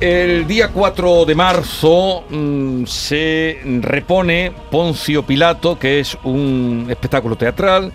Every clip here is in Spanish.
El día 4 de marzo mm, se repone Poncio Pilato, que es un espectáculo teatral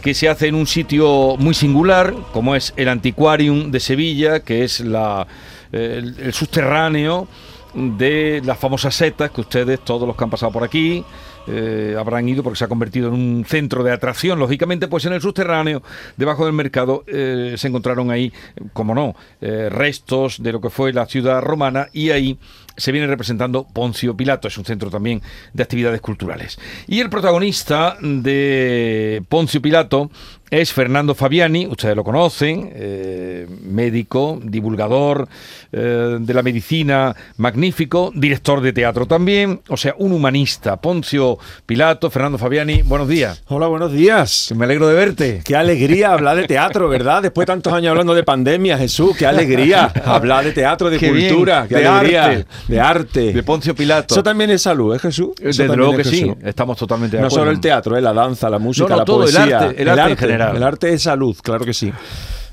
que se hace en un sitio muy singular, como es el Antiquarium de Sevilla, que es la, el, el subterráneo de las famosas setas que ustedes, todos los que han pasado por aquí, eh, habrán ido porque se ha convertido en un centro de atracción. Lógicamente, pues en el subterráneo, debajo del mercado, eh, se encontraron ahí, como no, eh, restos de lo que fue la ciudad romana y ahí se viene representando Poncio Pilato, es un centro también de actividades culturales. Y el protagonista de Poncio Pilato es Fernando Fabiani, ustedes lo conocen, eh, médico, divulgador eh, de la medicina, magnífico, director de teatro también, o sea, un humanista. Poncio Pilato, Fernando Fabiani, buenos días. Hola, buenos días. Me alegro de verte. Qué alegría hablar de teatro, ¿verdad? Después de tantos años hablando de pandemia, Jesús, qué alegría hablar de teatro, de Qué bien, cultura, qué de alegría, arte. de arte. De Poncio Pilato. Eso también es salud, ¿eh, Jesús? Eso Desde luego que sí, estamos totalmente de No acuerdo. solo el teatro, ¿eh? la danza, la música, no, la todo, el poesía. arte, el arte en general. El arte es salud, claro que sí.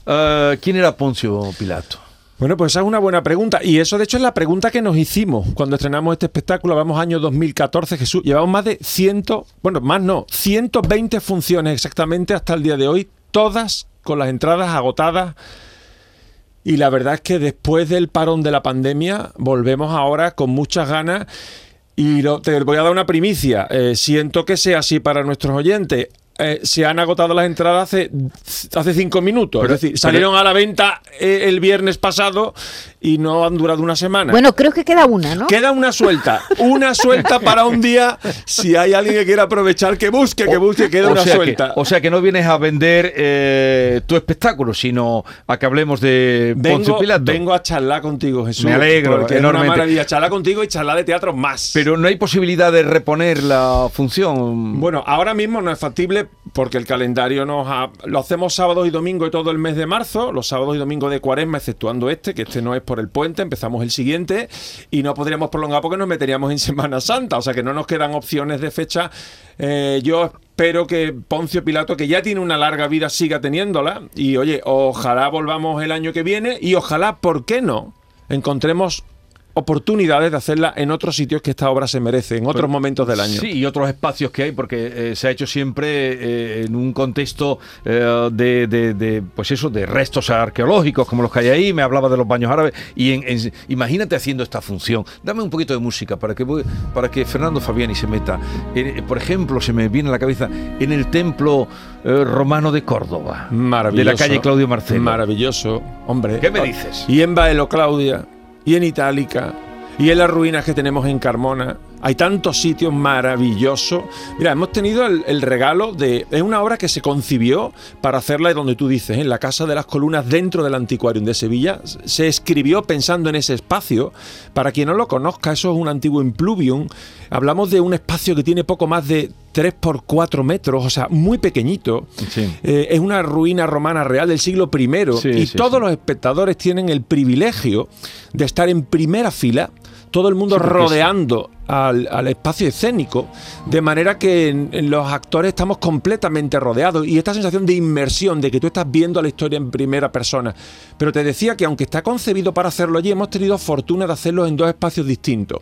Eh, ¿Quién era Poncio Pilato? Bueno, pues esa es una buena pregunta. Y eso, de hecho, es la pregunta que nos hicimos cuando estrenamos este espectáculo. Vamos año 2014, Jesús. Llevamos más de 100, bueno, más no, 120 funciones exactamente hasta el día de hoy, todas con las entradas agotadas. Y la verdad es que después del parón de la pandemia, volvemos ahora con muchas ganas. Y lo- te voy a dar una primicia. Eh, siento que sea así para nuestros oyentes. Eh, se han agotado las entradas hace, hace cinco minutos. Pero- es decir, pero- salieron a la venta eh, el viernes pasado y no han durado una semana. Bueno, creo que queda una, ¿no? Queda una suelta, una suelta para un día. Si hay alguien que quiera aprovechar, que busque, que busque, queda o una suelta. Que, o sea que no vienes a vender eh, tu espectáculo, sino a que hablemos de vengo, Pilato. vengo a charlar contigo, Jesús. Me alegro porque es una enormemente. maravilla charlar contigo y charlar de teatro más. Pero no hay posibilidad de reponer la función. Bueno, ahora mismo no es factible porque el calendario nos ha- lo hacemos sábados y domingos y todo el mes de marzo, los sábados y domingos de cuaresma, exceptuando este, que este no es por el puente, empezamos el siguiente y no podríamos prolongar porque nos meteríamos en Semana Santa, o sea que no nos quedan opciones de fecha. Eh, yo espero que Poncio Pilato, que ya tiene una larga vida, siga teniéndola y oye, ojalá volvamos el año que viene y ojalá, ¿por qué no? Encontremos oportunidades de hacerla en otros sitios que esta obra se merece, en otros Pero- momentos del año. Sí, y otros espacios que hay, porque eh, se ha hecho siempre eh, en un contexto eh, de, de- de, pues eso, de restos arqueológicos como los que hay ahí. Me hablaba de los baños árabes. Y en- en- imagínate haciendo esta función. Dame un poquito de música para que, voy- para que Fernando Fabiani se meta. Por ejemplo, se me viene a la cabeza en el templo romano de Córdoba. Maravilloso. De la calle Claudio Marcelo. Maravilloso, hombre. ¿Qué me dices? Y en Baelo Claudia, y en Itálica, y en las ruinas que tenemos en Carmona. Hay tantos sitios maravillosos. Mira, hemos tenido el, el regalo de... Es una obra que se concibió para hacerla donde tú dices, en la Casa de las Columnas, dentro del Antiquarium de Sevilla. Se escribió pensando en ese espacio. Para quien no lo conozca, eso es un antiguo impluvium. Hablamos de un espacio que tiene poco más de 3 por 4 metros, o sea, muy pequeñito. Sí. Eh, es una ruina romana real del siglo I Sí, y sí, todos los espectadores tienen el privilegio de estar en primera fila, todo el mundo Sí, rodeando al, al espacio escénico, de manera que en- en los actores estamos completamente rodeados y esta sensación de inmersión, de que tú estás viendo la historia en primera persona. Pero te decía que aunque está concebido para hacerlo allí, hemos tenido fortuna de hacerlo en dos espacios distintos.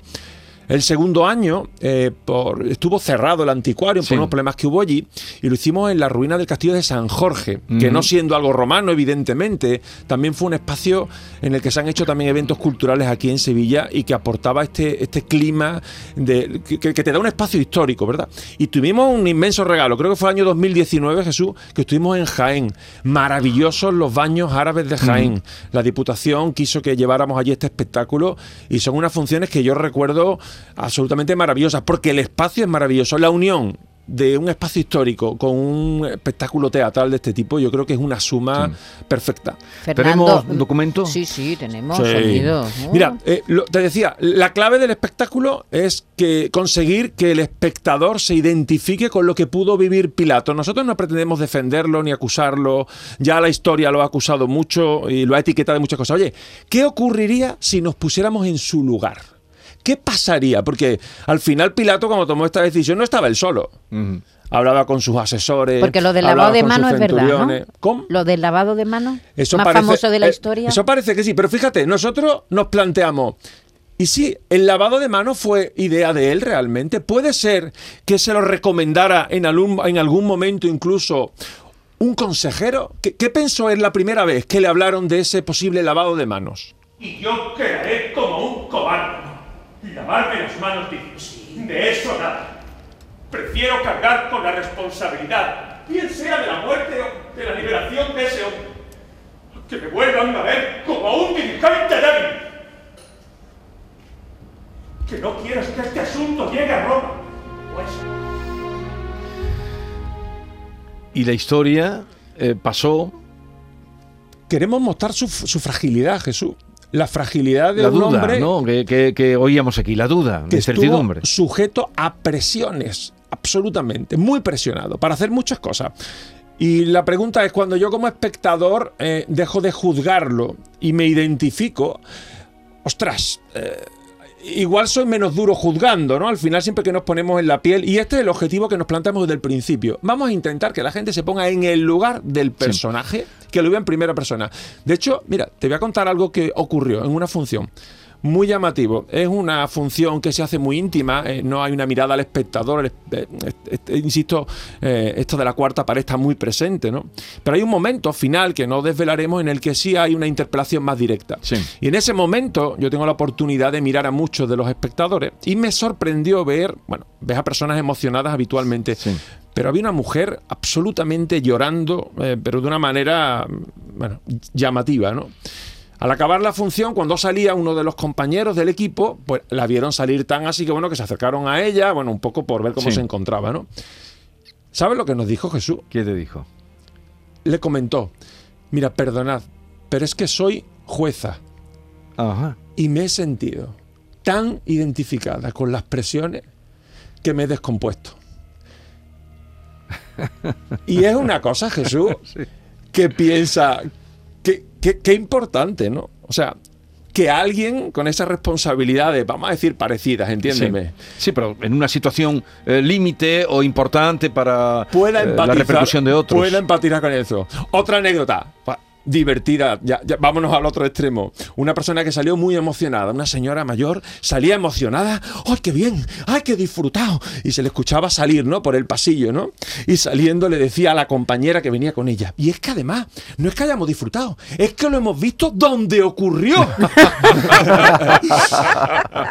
El segundo año eh, por- estuvo cerrado el anticuario Sí. por unos problemas que hubo allí y lo hicimos en la ruina del castillo de San Jorge, que no siendo algo romano, evidentemente, también fue un espacio en el que se han hecho también eventos culturales aquí en Sevilla y que aportaba este, este clima de, que, que te da un espacio histórico, ¿verdad? Y tuvimos un inmenso regalo, creo que fue el año 2019, Jesús, que estuvimos en Jaén. Maravillosos los baños árabes de Jaén. La Diputación quiso que lleváramos allí este espectáculo y son unas funciones que yo recuerdo absolutamente maravillosas, porque el espacio es maravilloso. La unión de un espacio histórico con un espectáculo teatral de este tipo, yo creo que es una suma perfecta. ¿Tenemos documento? Sí, sí, tenemos Sí. sonido. ¿no? Mira, eh, lo- te decía, la clave del espectáculo es que conseguir que el espectador se identifique con lo que pudo vivir Pilato. Nosotros no pretendemos defenderlo ni acusarlo. Ya la historia lo ha acusado mucho y lo ha etiquetado de muchas cosas. Oye, ¿qué ocurriría si nos pusiéramos en su lugar? ¿Qué pasaría? Porque al final Pilato, cuando tomó esta decisión, no estaba él solo. Ujú. hablaba con sus asesores. Porque lo del lavado de manos es verdad, ¿no? ¿Cómo? Lo del lavado de manos, más parece- famoso de la eh, historia. Eso parece que sí, pero fíjate, nosotros nos planteamos. Y si el lavado de manos fue idea de él realmente, puede ser que se lo recomendara en algún, en algún momento incluso un consejero. ¿Qué, qué pensó él la primera vez que le hablaron de ese posible lavado de manos? Y yo quedaré como un cobarde. Lavarme las manos diciendo, de eso nada. Prefiero cargar con la responsabilidad, bien sea de la muerte o de la liberación de ese hombre. Que me vuelvan a ver como un dirigente débil. Que no quieras que este asunto llegue a Roma. Pues Y la historia eh, pasó Queremos mostrar su, su fragilidad, Jesús. La fragilidad de la un duda, hombre ¿no? Que, que- que oíamos aquí, la duda, la incertidumbre. sujeto a presiones, absolutamente, muy presionado para hacer muchas cosas. Y la pregunta es, cuando yo como espectador eh, dejo de juzgarlo y me identifico, ostras, eh, igual soy menos duro juzgando, ¿no? Al final siempre que nos ponemos en la piel, y este es el objetivo que nos planteamos desde el principio, vamos a intentar que la gente se ponga en el lugar del personaje, que lo vea en primera persona. De hecho, mira, te voy a contar algo que ocurrió en una función. Muy llamativo. Es una función que se hace muy íntima, eh, no hay una mirada al espectador. el- eh, este- insisto, eh, esto de la cuarta pared está muy presente, ¿no? Pero hay un momento final que no desvelaremos en el que sí hay una interpelación más directa. Sí. Y en ese momento yo tengo la oportunidad de mirar a muchos de los espectadores y me sorprendió ver, bueno, ves a personas emocionadas habitualmente, Sí. pero había una mujer absolutamente llorando, eh, pero de una manera, mm, bueno, llamativa, ¿no? Al acabar la función, cuando salía uno de los compañeros del equipo, pues la vieron salir tan así que bueno, que se acercaron a ella, bueno, un poco por ver cómo Sí. se encontraba, ¿no? ¿Sabes lo que nos dijo Jesús? ¿Qué te dijo? Le comentó, mira, perdonad, pero es que soy jueza Ajá. y me he sentido tan identificada con las presiones que me he descompuesto. Y es una cosa, Jesús, que piensa, que importante, ¿no? O sea, que alguien con esas responsabilidades, vamos a decir parecidas, entiéndeme, Sí, pero en una situación eh, límite o importante para pueda eh, la repercusión de otros. pueda empatizar con eso. Otra anécdota. Divertida, ya, ya, vámonos al otro extremo. Una persona que salió muy emocionada, una señora mayor, salía emocionada, ¡ay, qué bien! ¡ay, qué disfrutado! Y se le escuchaba salir, ¿no? Por el pasillo, ¿no? Y saliendo le decía a la compañera que venía con ella, y es que además, no es que hayamos disfrutado, es que lo hemos visto donde ocurrió.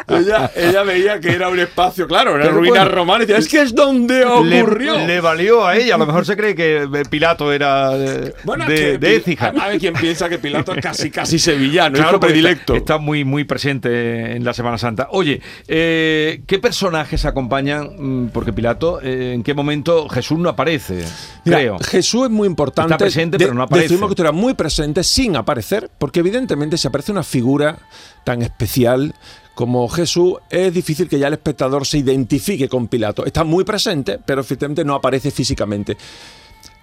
ella, ella veía que era un espacio, claro, una Pero ruina bueno, romana, y decía, es que es donde ocurrió. le valió a ella. A lo mejor se cree que Pilato era eh, Bueno, de, que de Écija. Hay quien piensa que Pilato es casi, casi sevillano, Claro, predilecto. Está, está muy, muy presente en la Semana Santa. Oye, eh, ¿qué personajes acompañan? Mm, Porque Pilato, eh, ¿en qué momento Jesús no aparece? Mira, creo. Jesús es muy importante. Está presente, pero no aparece. Decimos que estuviera muy presente sin aparecer, porque evidentemente si aparece una figura tan especial como Jesús, es difícil que ya el espectador se identifique con Pilato. Está muy presente, pero efectivamente no aparece físicamente.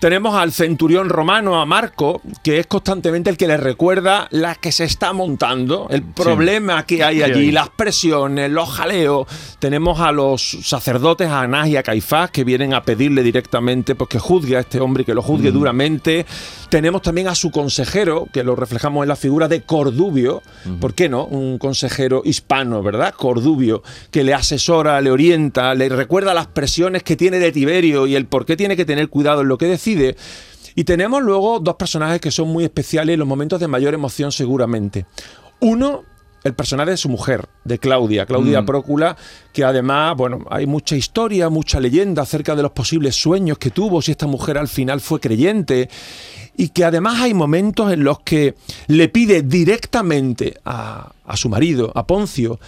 Tenemos al centurión romano, a Marco, que es constantemente el que le recuerda la que se está montando, el problema que hay allí, las presiones, los jaleos. Tenemos a los sacerdotes, a Anás y a Caifás, que vienen a pedirle directamente pues, que juzgue a este hombre y que lo juzgue duramente. Tenemos también a su consejero, que lo reflejamos en la figura de Cordubio. ¿Por qué no? Un consejero hispano, ¿verdad? Cordubio, que le asesora, le orienta, le recuerda las presiones que tiene de Tiberio y el por qué tiene que tener cuidado en lo que decide. Y tenemos luego dos personajes que son muy especiales en los momentos de mayor emoción seguramente. Uno, el personaje de su mujer, de Claudia, Claudia Mm. Prócula, que además, bueno, hay mucha historia, mucha leyenda acerca de los posibles sueños que tuvo, si esta mujer al final fue creyente, y que además hay momentos en los que le pide directamente a, a su marido, a Poncio,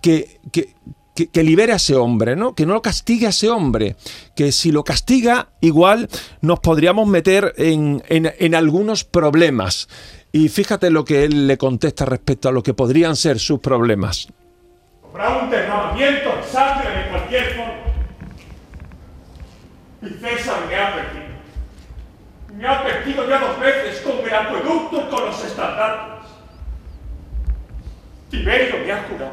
que, que, que- que libere a ese hombre, ¿no? Que no lo castigue a ese hombre. Que si lo castiga, igual nos podríamos meter en, en- en algunos problemas. Y fíjate lo que él le contesta respecto a lo que podrían ser sus problemas. Habrá un derramamiento de sangre de cualquier forma. Y César me ha advertido. Me ha advertido ya dos veces con el acueducto y con los estandartes. Tiberio me ha jurado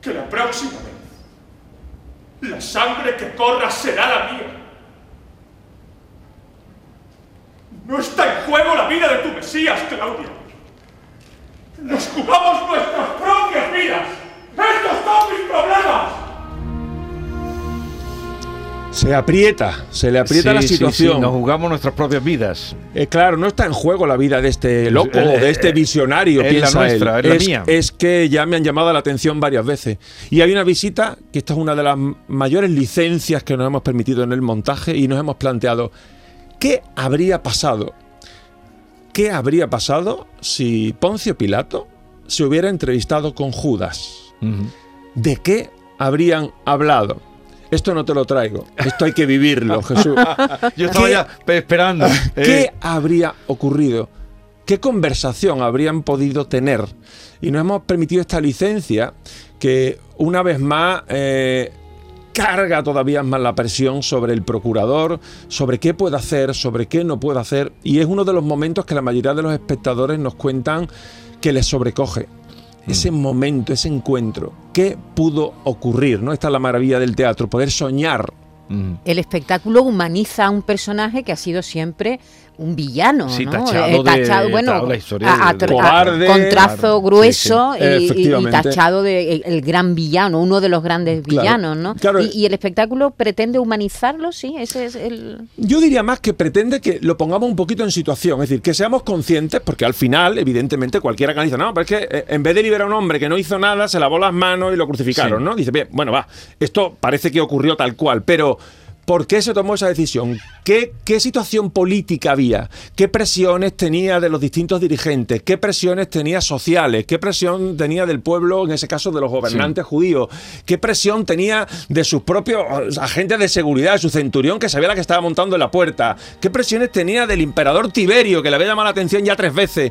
que la próxima vez La sangre que corra será la mía. No está en juego la vida de tu Mesías, Claudia. Nos jugamos nuestras propias vidas. ¡Estos son mis problemas! Se aprieta, se le aprieta Sí, la sí, sí, situación. nos jugamos nuestras propias vidas. Eh, claro, no está en juego la vida de este loco Eh, o de este eh, visionario, es la nuestra, él. es la mía. es que ya me han llamado la atención varias veces. Y hay una visita, que esta es una de las mayores licencias que nos hemos permitido en el montaje y nos hemos planteado, ¿qué habría pasado? ¿Qué habría pasado si Poncio Pilato se hubiera entrevistado con Judas? ¿De qué habrían hablado? Esto no te lo traigo, esto hay que vivirlo, Jesús. Yo estaba ¿Qué- ya pe- esperando. ¿Qué Eh, habría ocurrido? ¿Qué conversación habrían podido tener? Y nos hemos permitido esta licencia que una vez más eh, carga todavía más la presión sobre el procurador, sobre qué puede hacer, sobre qué no puede hacer. Y es uno de los momentos que la mayoría de los espectadores nos cuentan que les sobrecoge. Ese momento, ese encuentro, ¿qué pudo ocurrir? ¿no? Esta es la maravilla del teatro, poder soñar ujú. El espectáculo humaniza a un personaje que ha sido siempre un villano, Sí, ¿no? tachado Eh, de- la historia a- a de- Cobarde. con trazo Claro, grueso sí, sí. y- tachado de el, el gran villano, uno de los grandes Claro, villanos, ¿no? claro. Y, y el espectáculo pretende humanizarlo, sí, ese es el... Yo diría más que pretende que lo pongamos un poquito en situación, es decir, que seamos conscientes, porque al final, evidentemente, cualquiera que dice, no, pero es que eh, en vez de liberar a un hombre que no hizo nada, se lavó las manos y lo crucificaron. ¿no? Dice, bien, bueno, va, esto parece que ocurrió tal cual, pero ¿por qué se tomó esa decisión? ¿Qué, qué situación política había? ¿Qué presiones tenía de los distintos dirigentes? ¿Qué presiones tenía sociales? ¿Qué presión tenía del pueblo, en ese caso de los gobernantes judíos? ¿Qué presión tenía de sus propios agentes de seguridad, de su centurión que sabía la que estaba montando en la puerta? ¿Qué presiones tenía del emperador Tiberio, que le había llamado la atención ya tres veces?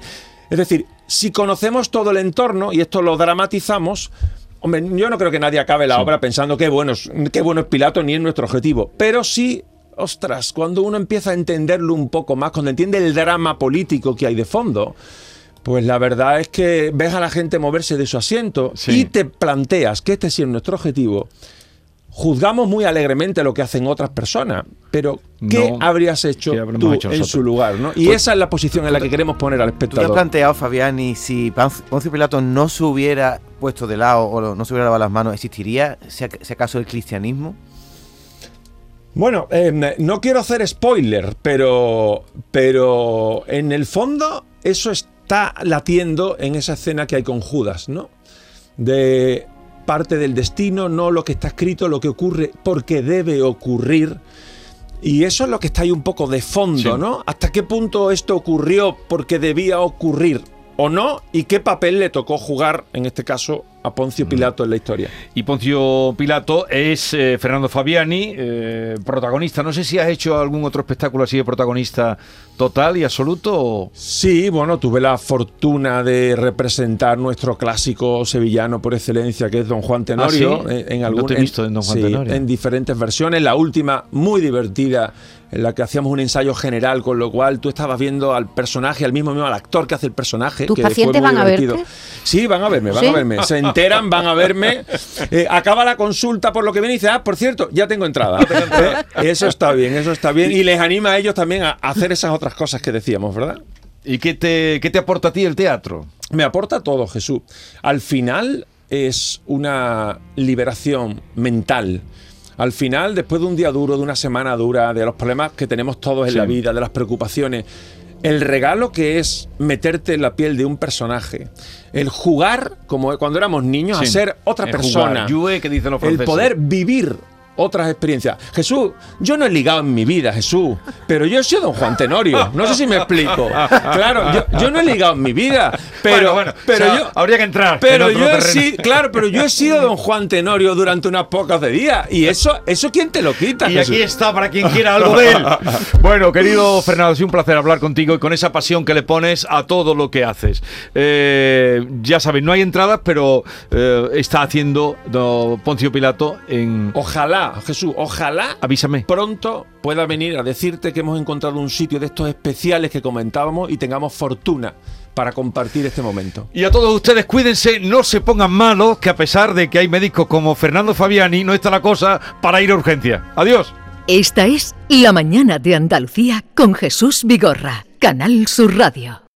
Es decir, si conocemos todo el entorno y esto lo dramatizamos, hombre, yo no creo que nadie acabe la obra pensando qué bueno, es, qué bueno es Pilato ni es nuestro objetivo. Pero sí, ostras, cuando uno empieza a entenderlo un poco más, cuando entiende el drama político que hay de fondo, pues la verdad es que ves a la gente moverse de su asiento Sí. y te planteas que este sí es nuestro objetivo. Juzgamos muy alegremente lo que hacen otras personas, pero ¿qué No, habrías hecho ¿qué habremos tú hecho en su lugar? ¿no? Y esa es la posición en la que queremos poner al ¿Tú te has espectador. planteado, Fabián, y si Poncio Pilato no se hubiera puesto de lado o no se hubiera lavado las manos, ¿existiría, si acaso, el cristianismo? Bueno, eh, no quiero hacer spoiler, pero, pero en el fondo eso está latiendo en esa escena que hay con Judas, ¿no? De parte del destino, no lo que está escrito, lo que ocurre porque debe ocurrir. Y eso es lo que está ahí un poco de fondo, Sí. ¿no? ¿Hasta qué punto esto ocurrió porque debía ocurrir o no? ¿Y qué papel le tocó jugar, en este caso, a Poncio Pilato en la historia? Y Poncio Pilato es eh, Fernando Fabiani, eh, protagonista. No sé si has hecho algún otro espectáculo así de protagonista total y absoluto. o- Sí, bueno, tuve la fortuna de representar nuestro clásico sevillano por excelencia, que es Don Juan Tenorio. Ah, ¿sí? en, en No algún- te he visto en Don Juan sí, Tenorio. en diferentes versiones. La última, muy divertida, en la que hacíamos un ensayo general, con lo cual tú estabas viendo al personaje, al mismo, mismo al actor que hace el personaje. ¿Tus que fue pacientes muy van a divertido. verte? Sí, van a verme, van ¿Sí? a verme. Se enteran, van a verme. Eh, acaba la consulta por lo que viene y dice, ah, por cierto, ya tengo entrada. Eh, eso está bien, eso está bien. Y les anima a ellos también a hacer esas otras cosas que decíamos, ¿verdad? ¿Y qué te, qué te aporta a ti el teatro? Me aporta todo, Jesús. Al final es una liberación mental. Al final, después de un día duro, de una semana dura, de los problemas que tenemos todos en Sí. la vida, de las preocupaciones, el regalo que es meterte en la piel de un personaje, el jugar como cuando éramos niños Sí. a ser otra El persona, jugar, jouer, que dicen los el poder vivir otras experiencias. Jesús, yo no he ligado en mi vida, Jesús, pero yo he sido don Juan Tenorio. No sé si me explico. Claro, yo, yo no he ligado en mi vida, pero, Bueno, bueno, pero o sea, yo... habría que entrar. Pero en yo he sido, claro, pero yo he sido don Juan Tenorio durante unas pocas de días. Y eso, eso ¿quién te lo quita? Y Jesús? aquí está para quien quiera algo de él. Bueno, querido Fernando, ha sido un placer hablar contigo y con esa pasión que le pones a todo lo que haces. Eh, ya saben, no hay entradas, pero eh, está haciendo do Poncio Pilato en... Ojalá, Jesús, ojalá Avísame. pronto pueda venir a decirte que hemos encontrado un sitio de estos especiales que comentábamos y tengamos fortuna para compartir este momento. Y a todos ustedes, cuídense, no se pongan malos, que a pesar de que hay médicos como Fernando Fabiani, no está la cosa para ir a urgencia. Adiós. Esta es La Mañana de Andalucía con Jesús Vigorra, Canal Sur Radio.